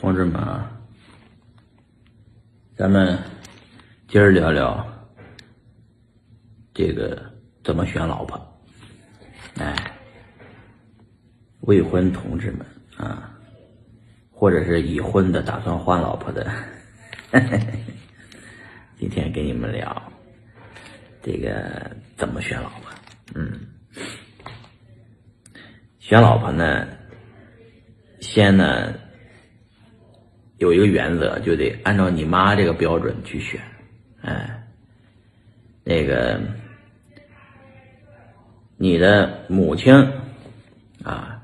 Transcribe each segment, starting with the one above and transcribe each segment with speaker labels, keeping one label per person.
Speaker 1: 同志们啊，咱们今儿聊聊这个怎么选老婆。哎，未婚同志们啊，或者是已婚的打算换老婆的，今天给你们聊这个怎么选老婆。嗯，选老婆呢，先呢。有一个原则，就得按照你妈这个标准去选，哎，那个你的母亲啊，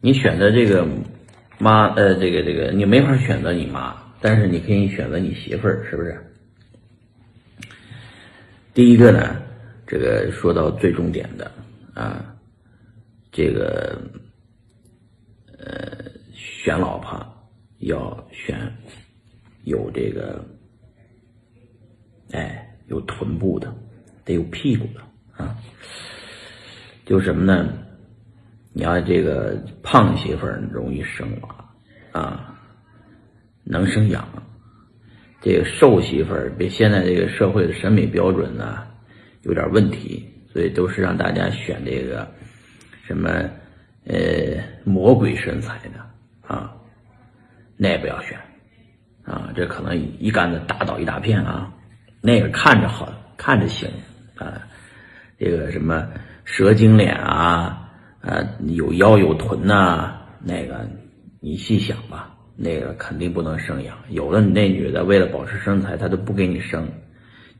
Speaker 1: 你选择这个妈，呃，这个这个你没法选择你妈，但是你可以选择你媳妇儿，是不是？第一个呢，这个说到最重点的啊，这个呃，选老婆。要选有这个，哎，有臀部的，得有屁股的啊。就什么呢？你要这个胖媳妇儿容易生娃啊，能生养；这个瘦媳妇儿，别现在这个社会的审美标准呢有点问题，所以都是让大家选这个什么呃魔鬼身材的啊。那也不要选，啊，这可能一竿子打倒一大片啊。那个看着好看着行啊，这个什么蛇精脸啊，啊，有腰有臀呐，那个你细想吧，那个肯定不能生养。有的那女的为了保持身材，她都不给你生。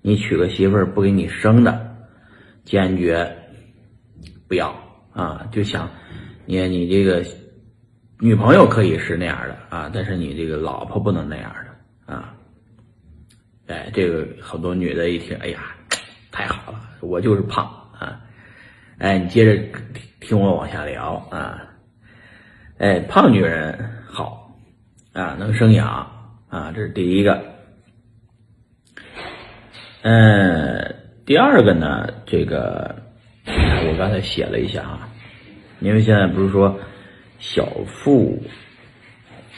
Speaker 1: 你娶个媳妇不给你生的，坚决不要啊！就想你你这个。女朋友可以是那样的啊，但是你这个老婆不能那样的啊。哎，这个好多女的一听，哎呀，太好了，我就是胖啊。哎，你接着听我往下聊啊。哎，胖女人好啊，能生养啊，这是第一个。嗯，第二个呢，这个我刚才写了一下啊，因为现在不是说。小腹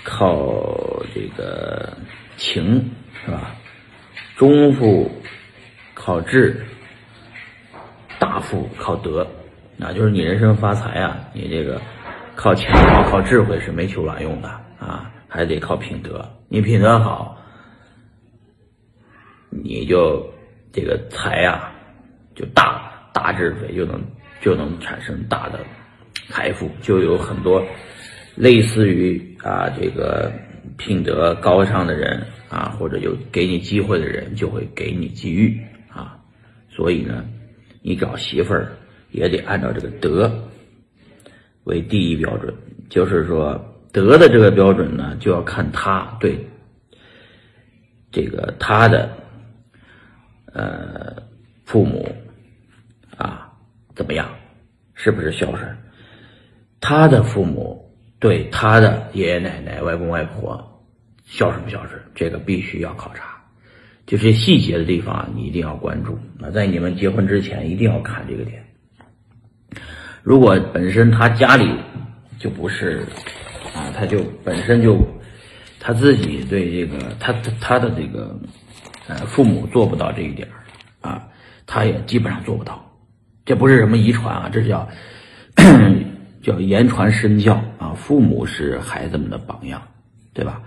Speaker 1: 靠这个情是吧？中腹靠智，大腹靠德。那就是你人生发财啊，你这个靠钱靠智慧是没求卵用的啊，还得靠品德。你品德好，你就这个财啊就大大智慧就能就能产生大的。财富就有很多类似于啊这个品德高尚的人啊，或者有给你机会的人，就会给你机遇啊。所以呢，你找媳妇儿也得按照这个德为第一标准。就是说，德的这个标准呢，就要看他对这个他的呃父母啊怎么样，是不是孝顺。他的父母对他的爷爷奶奶、外公外婆孝顺不孝顺，这个必须要考察。就这细节的地方，你一定要关注。那在你们结婚之前，一定要看这个点。如果本身他家里就不是啊，他就本身就他自己对这个他他的这个呃父母做不到这一点啊，他也基本上做不到。这不是什么遗传啊，这叫。叫言传身教啊，父母是孩子们的榜样，对吧？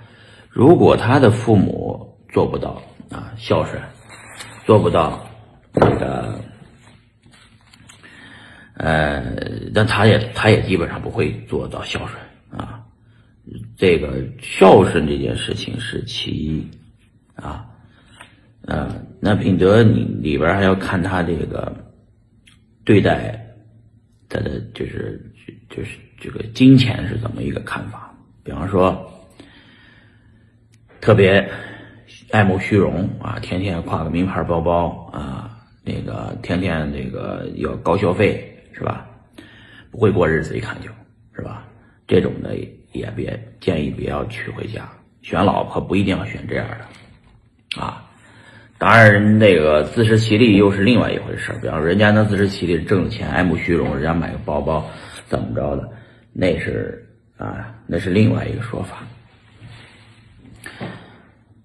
Speaker 1: 如果他的父母做不到啊孝顺，做不到这个，呃，那他也他也基本上不会做到孝顺啊。这个孝顺这件事情是其一啊，呃，那品德你里边还要看他这个对待。他的就是就是这个金钱是怎么一个看法？比方说，特别爱慕虚荣啊，天天挎个名牌包包啊，那个天天那个要高消费是吧？不会过日子，一看就是吧？这种的也别建议不要娶回家。选老婆不一定要选这样的啊。当然，那个自食其力又是另外一回事比方说，人家能自食其力挣钱，爱慕虚荣，人家买个包包，怎么着的，那是啊，那是另外一个说法。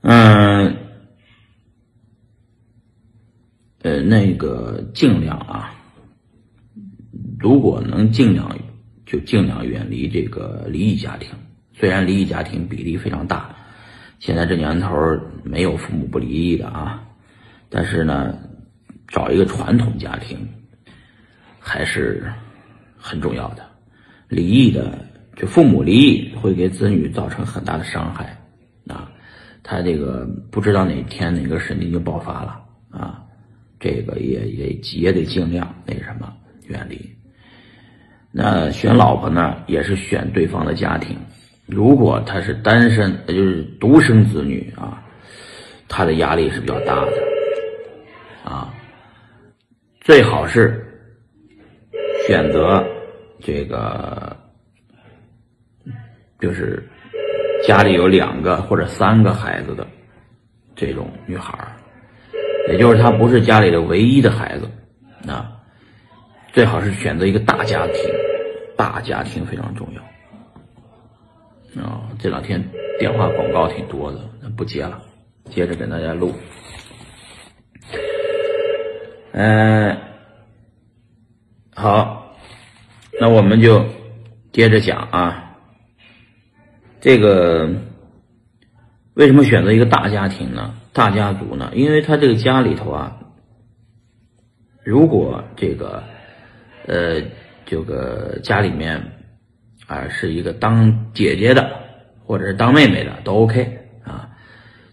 Speaker 1: 嗯，呃，那个尽量啊，如果能尽量就尽量远离这个离异家庭。虽然离异家庭比例非常大，现在这年头没有父母不离异的啊，但是呢，找一个传统家庭还是很重要的。离异的，就父母离异会给子女造成很大的伤害啊，他这个不知道哪天哪个神经就爆发了啊，这个也也也得尽量那什么远离。那选老婆呢，也是选对方的家庭。如果他是单身，也就是独生子女啊，他的压力是比较大的啊。最好是选择这个，就是家里有两个或者三个孩子的这种女孩也就是她不是家里的唯一的孩子啊。最好是选择一个大家庭，大家庭非常重要。啊，这两天电话广告挺多的，不接了，接着给大家录。嗯，好，那我们就接着讲啊。这个为什么选择一个大家庭呢？大家族呢？因为他这个家里头啊，如果这个呃，这个家里面。啊，是一个当姐姐的，或者是当妹妹的都 OK 啊。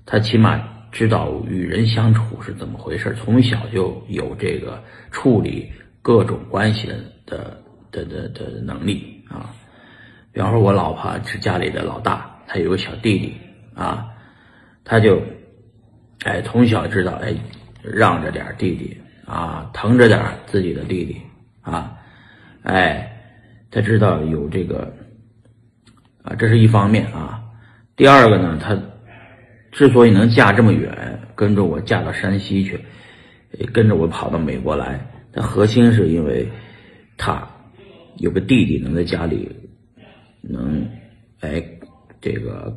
Speaker 1: 他起码知道与人相处是怎么回事，从小就有这个处理各种关系的的的的的能力啊。比方说，我老婆是家里的老大，她有个小弟弟啊，他就哎从小知道哎让着点弟弟啊，疼着点自己的弟弟啊，哎。他知道有这个，啊，这是一方面啊。第二个呢，他之所以能嫁这么远，跟着我嫁到山西去，跟着我跑到美国来，他核心是因为他有个弟弟能在家里，能哎这个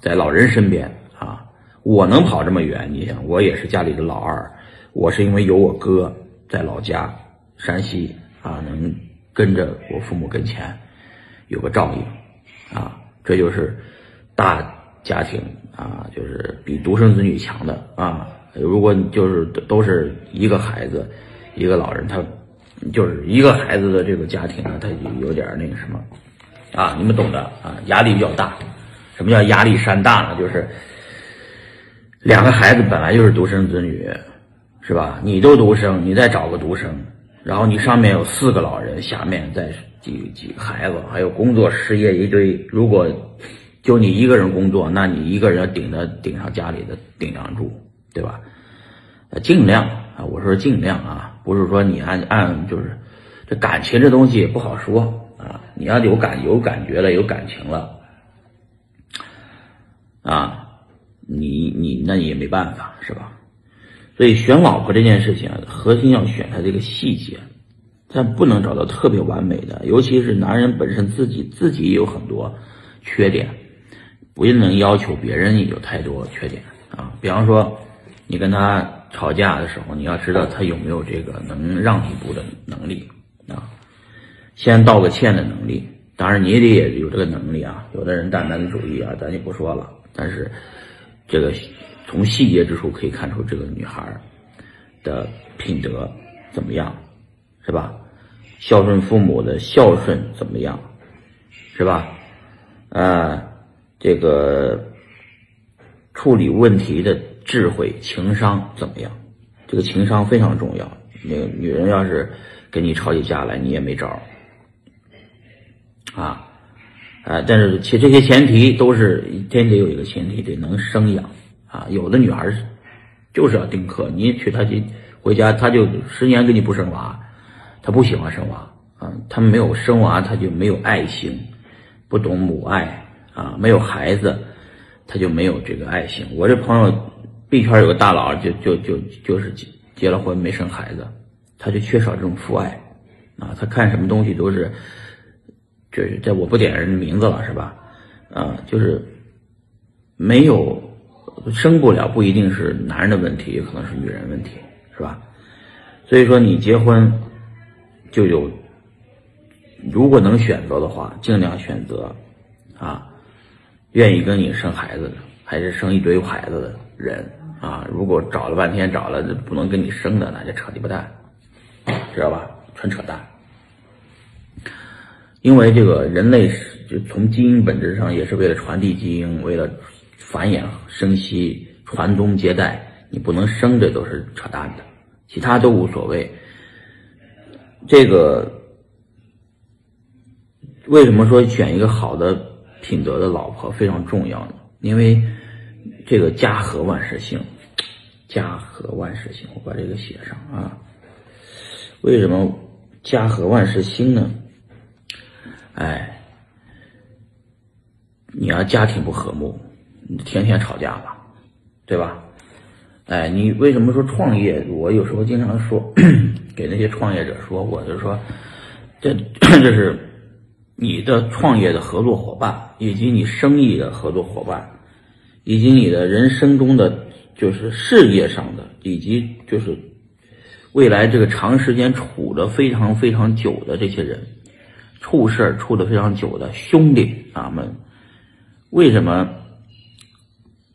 Speaker 1: 在老人身边啊。我能跑这么远，你想，我也是家里的老二，我是因为有我哥在老家山西啊，能。跟着我父母跟前，有个照应，啊，这就是大家庭啊，就是比独生子女强的啊。如果你就是都是一个孩子，一个老人，他就是一个孩子的这个家庭呢，他有点那个什么啊，你们懂的啊，压力比较大。什么叫压力山大呢？就是两个孩子本来就是独生子女，是吧？你都独生，你再找个独生。然后你上面有四个老人，下面再几几个孩子，还有工作失业一堆。如果就你一个人工作，那你一个人顶着顶上家里的顶梁柱，对吧？尽量啊，我说尽量啊，不是说你按按就是这感情这东西也不好说啊。你要有感有感觉了，有感情了啊，你你那你也没办法，是吧？所以选老婆这件事情，核心要选他这个细节，但不能找到特别完美的。尤其是男人本身自己自己也有很多缺点，不能要求别人也有太多缺点啊。比方说，你跟他吵架的时候，你要知道他有没有这个能让一步的能力啊，先道个歉的能力。当然，你也得有这个能力啊。有的人大男子主义啊，咱就不说了。但是这个。从细节之处可以看出这个女孩的品德怎么样，是吧？孝顺父母的孝顺怎么样，是吧？啊，这个处理问题的智慧、情商怎么样？这个情商非常重要。那个女人要是跟你吵起架来，你也没招啊啊！但是其这些前提都是先得有一个前提，得能生养。啊，有的女孩就是要丁克，你娶她去回家，她就十年给你不生娃，她不喜欢生娃啊，她没有生娃，她就没有爱心，不懂母爱啊，没有孩子，她就没有这个爱心。我这朋友币圈有个大佬，就就就就是结结了婚没生孩子，他就缺少这种父爱啊，他看什么东西都是，就是这我不点人名字了是吧？啊，就是没有。生不了不一定是男人的问题，也可能是女人问题，是吧？所以说你结婚就有，如果能选择的话，尽量选择啊，愿意跟你生孩子的，还是生一堆孩子的人啊。如果找了半天找了不能跟你生的，那就扯鸡巴蛋，知道吧？纯扯淡。因为这个人类是就从基因本质上也是为了传递基因，为了繁衍生息、传宗接代，你不能生，这都是扯淡的。其他都无所谓。这个为什么说选一个好的品德的老婆非常重要呢？因为这个家和万事兴，家和万事兴，我把这个写上啊。为什么家和万事兴呢？哎，你要家庭不和睦，天天吵架吧，对吧？哎，你为什么说创业？我有时候经常说，给那些创业者说，我就说，这这是你的创业的合作伙伴，以及你生意的合作伙伴，以及你的人生中的就是事业上的，以及就是未来这个长时间处的非常非常久的这些人，处事处的非常久的兄弟啊们，为什么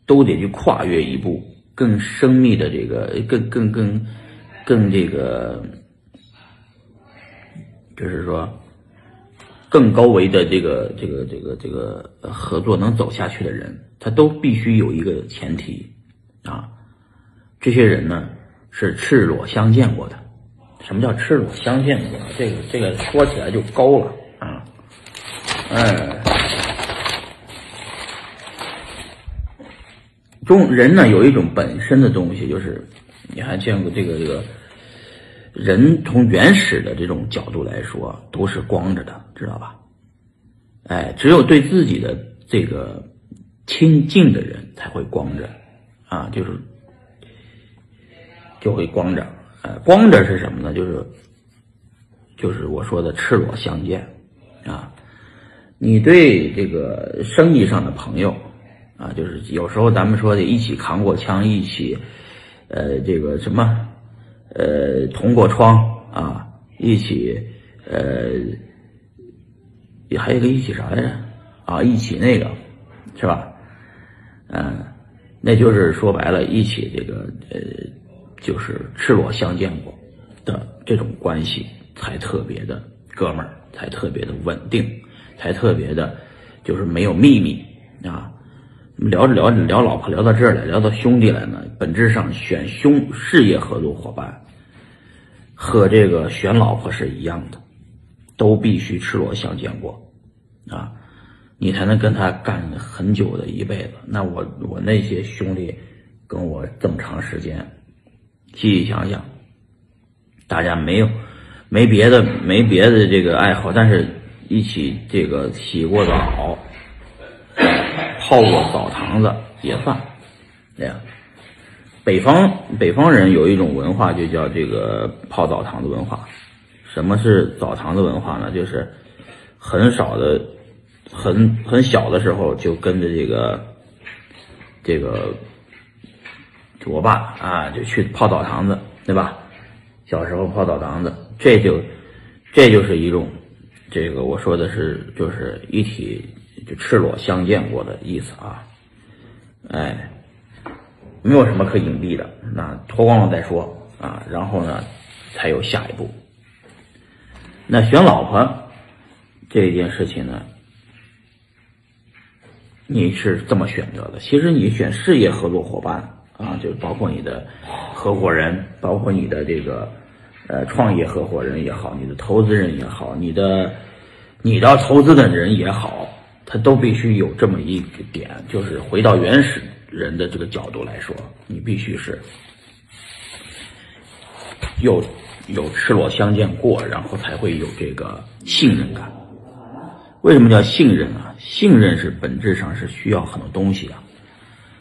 Speaker 1: 都得去跨越一步？更生密的这个，更更更更这个，就是说，更高维的这个这个这个这个合作能走下去的人，他都必须有一个前提啊，这些人呢是赤裸相见过的。什么叫赤裸相见过？这个这个说起来就高了啊，哎。中人呢有一种本身的东西，就是你还见过这个这个，人从原始的这种角度来说都是光着的，知道吧？哎，只有对自己的这个亲近的人才会光着，啊，就是就会光着，呃，光着是什么呢？就是就是我说的赤裸相见，啊，你对这个生意上的朋友。啊，就是有时候咱们说的一起扛过枪，一起，呃，这个什么，呃，同过窗啊，一起，呃，也还有个一起啥来着？啊，一起那个，是吧？嗯，那就是说白了，一起这个，呃，就是赤裸相见过的这种关系，才特别的哥们儿，才特别的稳定，才特别的，就是没有秘密啊。聊着聊着聊老婆聊到这儿来，聊到兄弟来呢。本质上选兄事业合作伙伴，和这个选老婆是一样的，都必须赤裸相见过，啊，你才能跟他干很久的一辈子。那我我那些兄弟跟我这么长时间，细细想想，大家没有没别的没别的这个爱好，但是一起这个洗过澡。泡过澡堂子也算，这样。北方北方人有一种文化，就叫这个泡澡堂子文化。什么是澡堂子文化呢？就是很少的、很很小的时候就跟着这个这个我爸啊，就去泡澡堂子，对吧？小时候泡澡堂子，这就这就是一种这个我说的是就是一体。就赤裸相见过的意思啊，哎，没有什么可隐蔽的，那脱光了再说啊，然后呢，才有下一步。那选老婆这件事情呢，你是这么选择的？其实你选事业合作伙伴啊，就包括你的合伙人，包括你的这个呃创业合伙人也好，你的投资人也好，你的你的投资的人也好。他都必须有这么一个点，就是回到原始人的这个角度来说，你必须是有有赤裸相见过，然后才会有这个信任感。为什么叫信任啊？信任是本质上是需要很多东西的。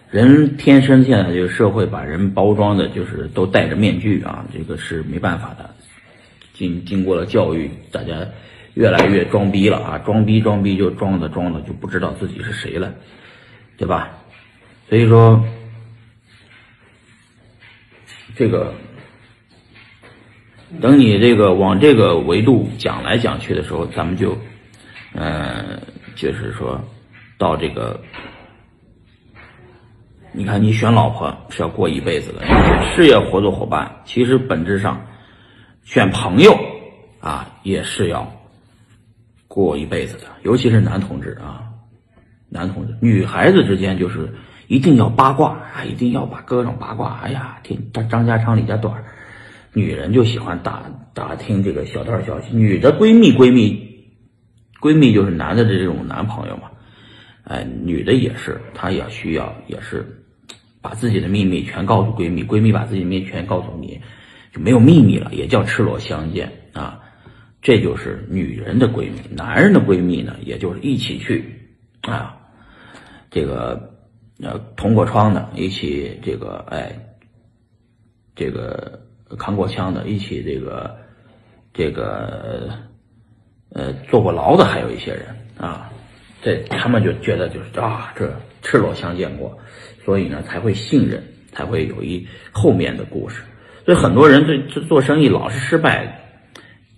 Speaker 1: 人天生现在这个社会把人包装的就是都戴着面具啊，这个是没办法的。经经过了教育，大家。越来越装逼了啊！装逼装逼就装的装的就不知道自己是谁了，对吧？所以说，这个等你这个往这个维度讲来讲去的时候，咱们就，嗯，就是说到这个，你看你选老婆是要过一辈子的，事业合作伙伴，其实本质上选朋友啊也是要过一辈子的，尤其是男同志啊，男同志，女孩子之间就是一定要八卦啊，一定要把各种八卦，哎呀，听张张家长李家短。女人就喜欢打打听这个小道消息，女的闺蜜闺蜜，闺蜜就是男的的这种男朋友嘛，哎，女的也是，她也需要也是把自己的秘密全告诉闺蜜，闺蜜把自己的秘密全告诉你，就没有秘密了，也叫赤裸相见啊，这就是女人的闺蜜，男人的闺蜜呢，也就是一起去啊，这个呃同过窗的，一起这个哎，这个。扛过枪的，一起这个，这个，呃，坐过牢的，还有一些人啊，这他们就觉得就是啊，这赤裸相见过，所以呢才会信任，才会有一后面的故事。所以很多人这这做生意老是失败，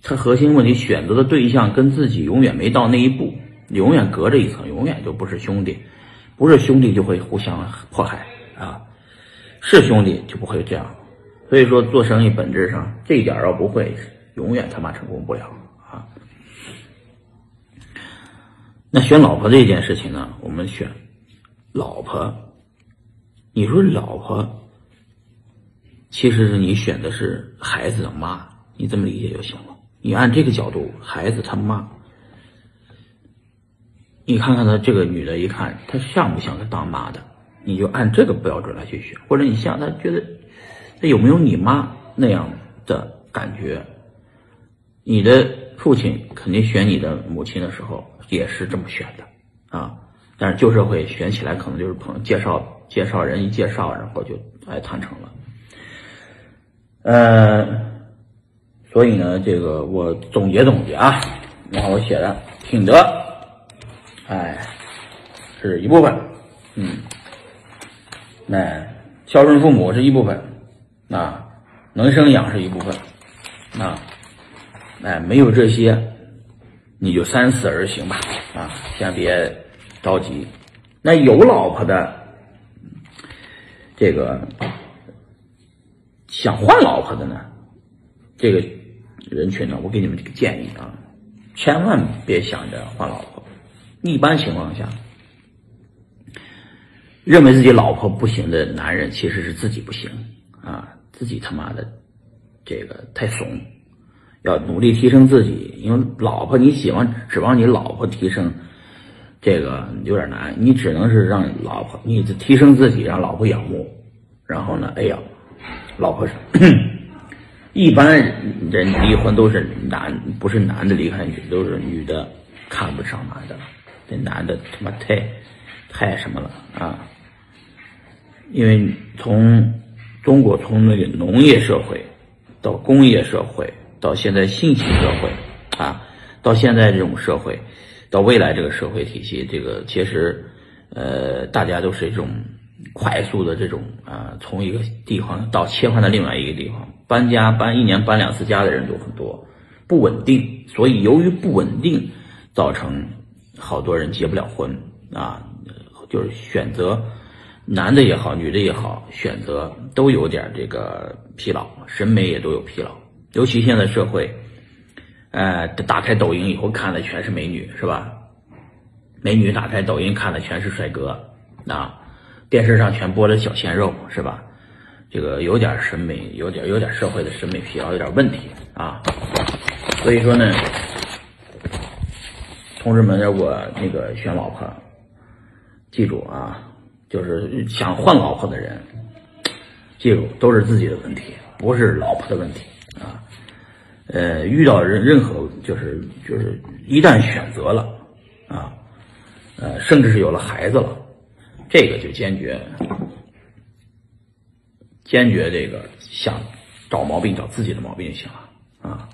Speaker 1: 他核心问题选择的对象跟自己永远没到那一步，永远隔着一层，永远就不是兄弟，不是兄弟就会互相迫害啊，是兄弟就不会这样。所以说，做生意本质上这一点要不会，永远他妈成功不了啊。那选老婆这件事情呢，我们选老婆，你说老婆，其实是你选的是孩子的妈，你这么理解就行了。你按这个角度，孩子他妈，你看看他这个女的，一看她像不像个当妈的，你就按这个标准来去选，或者你像她觉得。那有没有你妈那样的感觉？你的父亲肯定选你的母亲的时候也是这么选的啊，但是旧社会选起来可能就是朋友介绍介绍人一介绍，然后就哎谈成了。呃，所以呢，这个我总结总结啊，然后我写的品德，哎，是一部分，嗯，那孝顺父母是一部分。啊，能生养是一部分，啊，哎，没有这些，你就三思而行吧，啊，先别着急。那有老婆的，这个想换老婆的呢，这个人群呢，我给你们这个建议啊，千万别想着换老婆。一般情况下，认为自己老婆不行的男人，其实是自己不行啊。自己他妈的，这个太怂，要努力提升自己。因为老婆，你喜欢指望你老婆提升，这个有点难。你只能是让老婆，你提升自己，让老婆仰慕。然后呢，哎呀，老婆是一般人离婚都是男，不是男的离开女，都是女的看不上男的。这男的他妈太太什么了啊？因为从。中国从那个农业社会到工业社会，到现在信息社会，啊，到现在这种社会，到未来这个社会体系，这个其实，呃，大家都是一种快速的这种啊，从一个地方到切换到另外一个地方，搬家搬一年搬两次家的人都很多，不稳定，所以由于不稳定，造成好多人结不了婚啊，就是选择。男的也好，女的也好，选择都有点这个疲劳，审美也都有疲劳。尤其现在社会，呃，打开抖音以后看的全是美女，是吧？美女打开抖音看的全是帅哥，啊，电视上全播的小鲜肉，是吧？这个有点审美，有点有点社会的审美疲劳，有点问题啊。所以说呢，同志们，如果那个选老婆，记住啊。就是想换老婆的人，记住都是自己的问题，不是老婆的问题啊。呃，遇到任任何就是就是一旦选择了啊，呃，甚至是有了孩子了，这个就坚决坚决这个想找毛病找自己的毛病就行了啊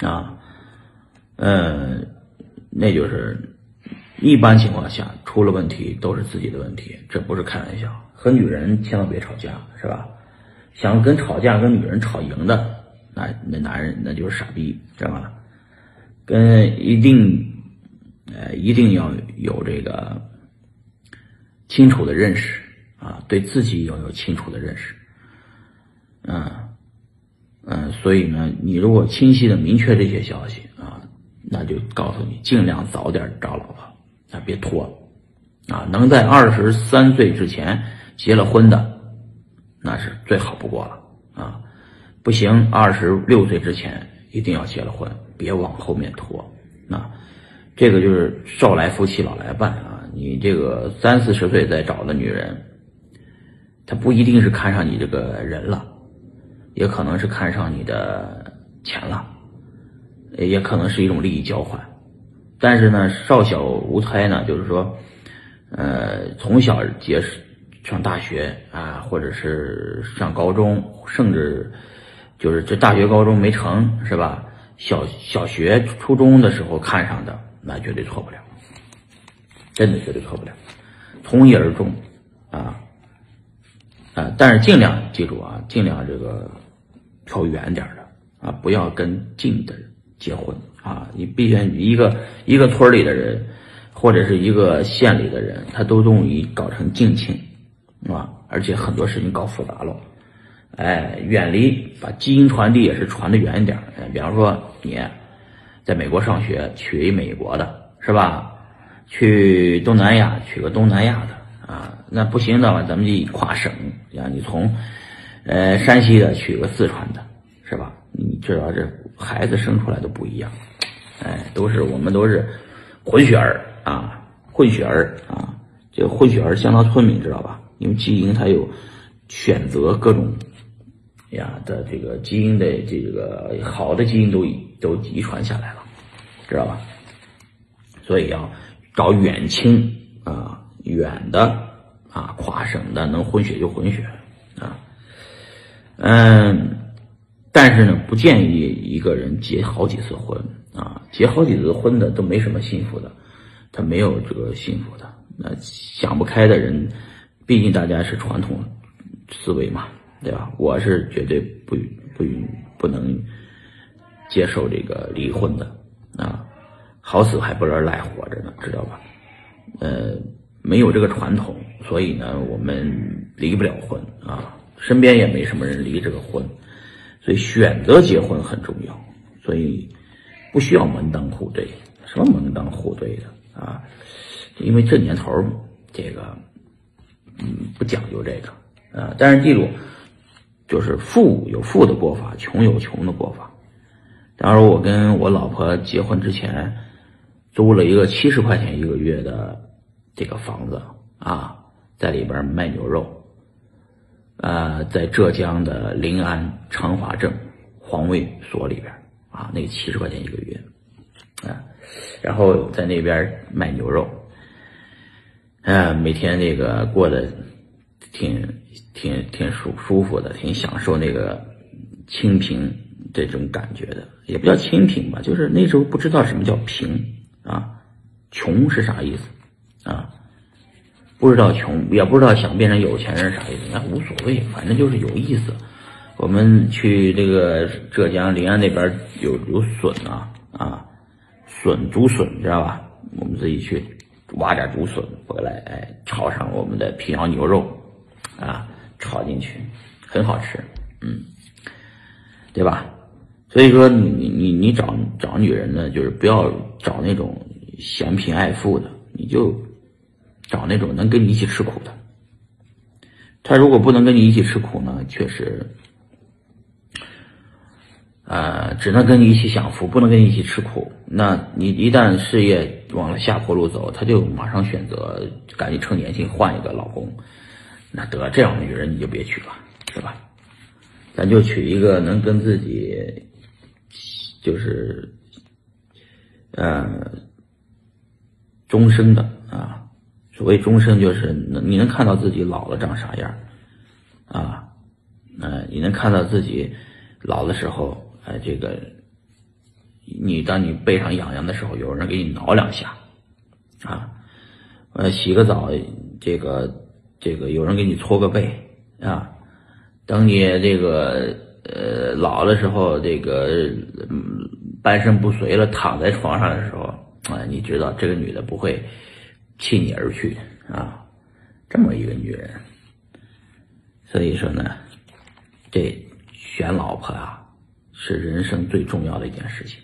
Speaker 1: 啊，嗯，那就是。一般情况下出了问题都是自己的问题，这不是开玩笑。和女人千万别吵架，是吧？想跟吵架跟女人吵赢的，那那男人那就是傻逼，知道吧？跟一定，呃，一定要有这个清楚的认识啊，对自己要有清楚的认识，嗯嗯，所以呢，你如果清晰的明确这些消息啊，那就告诉你尽量早点找老婆，啊，别拖，啊，能在二十三岁之前结了婚的。那是最好不过了啊！不行，二十六岁之前一定要结了婚，别往后面拖。那这个就是少来夫妻老来伴啊！你这个三四十岁再找的女人，她不一定是看上你这个人了，也可能是看上你的钱了，也可能是一种利益交换。但是呢，少小无猜呢，就是说，呃，从小结识。上大学啊，或者是上高中，甚至就是这大学、高中没成是吧？小小学、初中的时候看上的，那绝对错不了，真的绝对错不了，从一而终啊啊！但是尽量记住啊，尽量这个挑远点的啊，不要跟近的结婚啊！你毕竟一个一个村里的人，或者是一个县里的人，他都容易搞成近亲。啊，而且很多事情搞复杂了，哎，远离，把基因传递也是传的远一点。比方说你在美国上学，娶一美国的，是吧？去东南亚娶个东南亚的，啊，那不行的话，咱们就跨省，让你从呃山西的娶个四川的，是吧？你知道这孩子生出来都不一样，哎，都是我们都是混血儿啊，混血儿啊，这混血儿相当聪明，知道吧？因为基因它有选择各种呀的这个基因的这个好的基因都都遗传下来了，知道吧？所以要找远亲啊，远的啊，跨省的能混血就混血啊。嗯，但是呢，不建议一个人结好几次婚啊，结好几次婚的都没什么幸福的，他没有这个幸福的。那想不开的人。毕竟大家是传统思维嘛，对吧？我是绝对不不允不能接受这个离婚的啊，好死还不如赖活着呢，知道吧？呃，没有这个传统，所以呢，我们离不了婚啊，身边也没什么人离这个婚，所以选择结婚很重要，所以不需要门当户对，什么门当户对的啊？因为这年头这个。嗯，不讲究这个，啊，但是记住，就是富有富的过法，穷有穷的过法。当时我跟我老婆结婚之前，租了一个七十块钱一个月的这个房子啊，在里边卖牛肉，呃，在浙江的临安长华镇环卫所里边啊，那七十块钱一个月，啊，然后在那边卖牛肉。哎，每天那个过得挺挺挺舒舒服的，挺享受那个清贫这种感觉的，也不叫清贫吧，就是那时候不知道什么叫贫啊，穷是啥意思啊？不知道穷，也不知道想变成有钱人啥意思，那无所谓，反正就是有意思。我们去这个浙江临安那边有有笋啊啊，笋竹笋知道吧？我们自己去。挖点竹笋回来，哎，炒上我们的平遥牛肉，啊，炒进去，很好吃，嗯，对吧？所以说，你你你你找找女人呢，就是不要找那种嫌贫爱富的，你就找那种能跟你一起吃苦的。他如果不能跟你一起吃苦呢，确实。呃，只能跟你一起享福，不能跟你一起吃苦。那你一旦事业往了下坡路走，他就马上选择赶紧趁年轻换一个老公。那得这样的女人你就别娶了，是吧？咱就娶一个能跟自己，就是，呃，终生的啊。所谓终生，就是能你能看到自己老了长啥样，啊，呃，你能看到自己老的时候。哎，这个，你当你背上痒痒的时候，有人给你挠两下，啊，呃，洗个澡，这个这个有人给你搓个背啊，等你这个呃老的时候，这个半身不遂了，躺在床上的时候啊，你知道这个女的不会弃你而去啊，这么一个女人，所以说呢，这选老婆啊，是人生最重要的一件事情。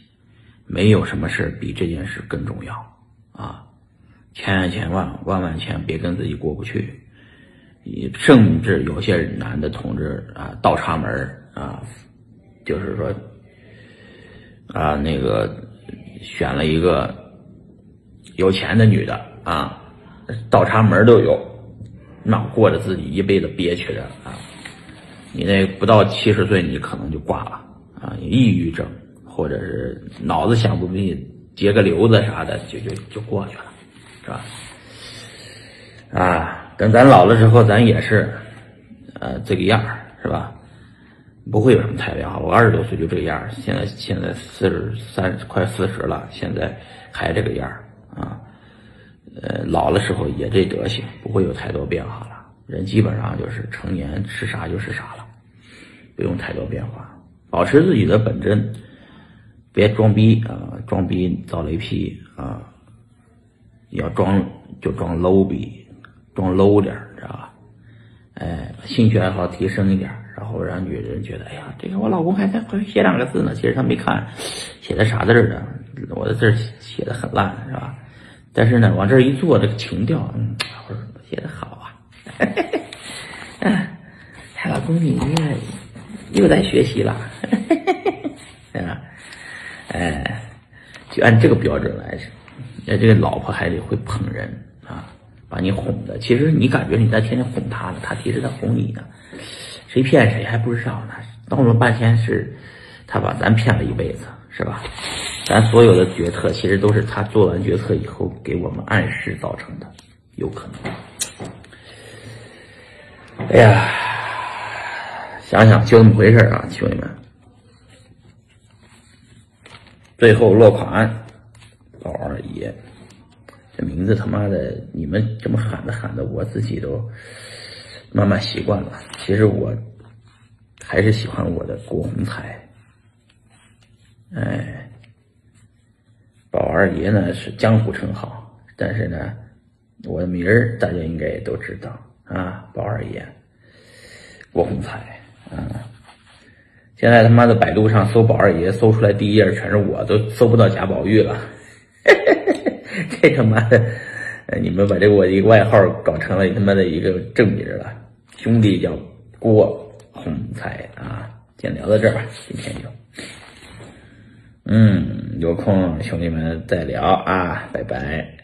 Speaker 1: 没有什么事比这件事更重要啊！千万千万万万千别跟自己过不去，甚至有些男的同志啊，倒插门啊，就是说啊，那个选了一个有钱的女的啊，倒插门都有，那过着自己一辈子憋屈着啊！你那不到七十岁，你可能就挂了啊，抑郁症。或者是脑子想不明白，结个瘤子啥的，就就就过去了，是吧？啊，等咱老了之后，咱也是，呃，这个样儿，是吧？不会有什么太变化。我二十多岁就这个样儿，现在现在四十三快四十了，现在还这个样儿啊。呃，老的时候也这德行，不会有太多变化了。人基本上就是成年是啥就是啥了，不用太多变化，保持自己的本真。别装逼啊！装逼遭雷劈啊！要装就装 low 逼，装 low 点知道吧？哎，兴趣爱好提升一点，然后让女人觉得，哎呀，这个我老公还在写两个字呢，其实他没看写的啥字儿呢？我的字写的很烂，是吧？但是呢，往这一坐，这个情调，嗯，我说写的好啊！哎，老公，你又在学习了，啊？哎，就按这个标准来，哎，这个老婆还得会捧人，把你哄的。其实你感觉你在天天哄他呢，他其实在哄你呢。谁骗谁还不知道呢，闹了半天是，他把咱骗了一辈子，是吧？咱所有的决策其实都是他做完决策以后给我们暗示造成的，有可能。哎呀，想想就这么回事啊，兄弟们。最后落款，宝二爷，这名字他妈的，你们这么喊的喊的，我自己都慢慢习惯了。其实我还是喜欢我的郭洪才。哎，宝二爷呢是江湖称号，但是呢，我的名儿大家应该也都知道啊，宝二爷，郭洪才啊。现在他妈的百度上搜宝二爷，搜出来第一页全是我，都搜不到贾宝玉了。他妈的，你们把这我一个外号搞成了他妈的一个正名了。兄弟叫郭洪才啊，先聊到这吧，今天就，嗯，有空兄弟们再聊啊，拜拜。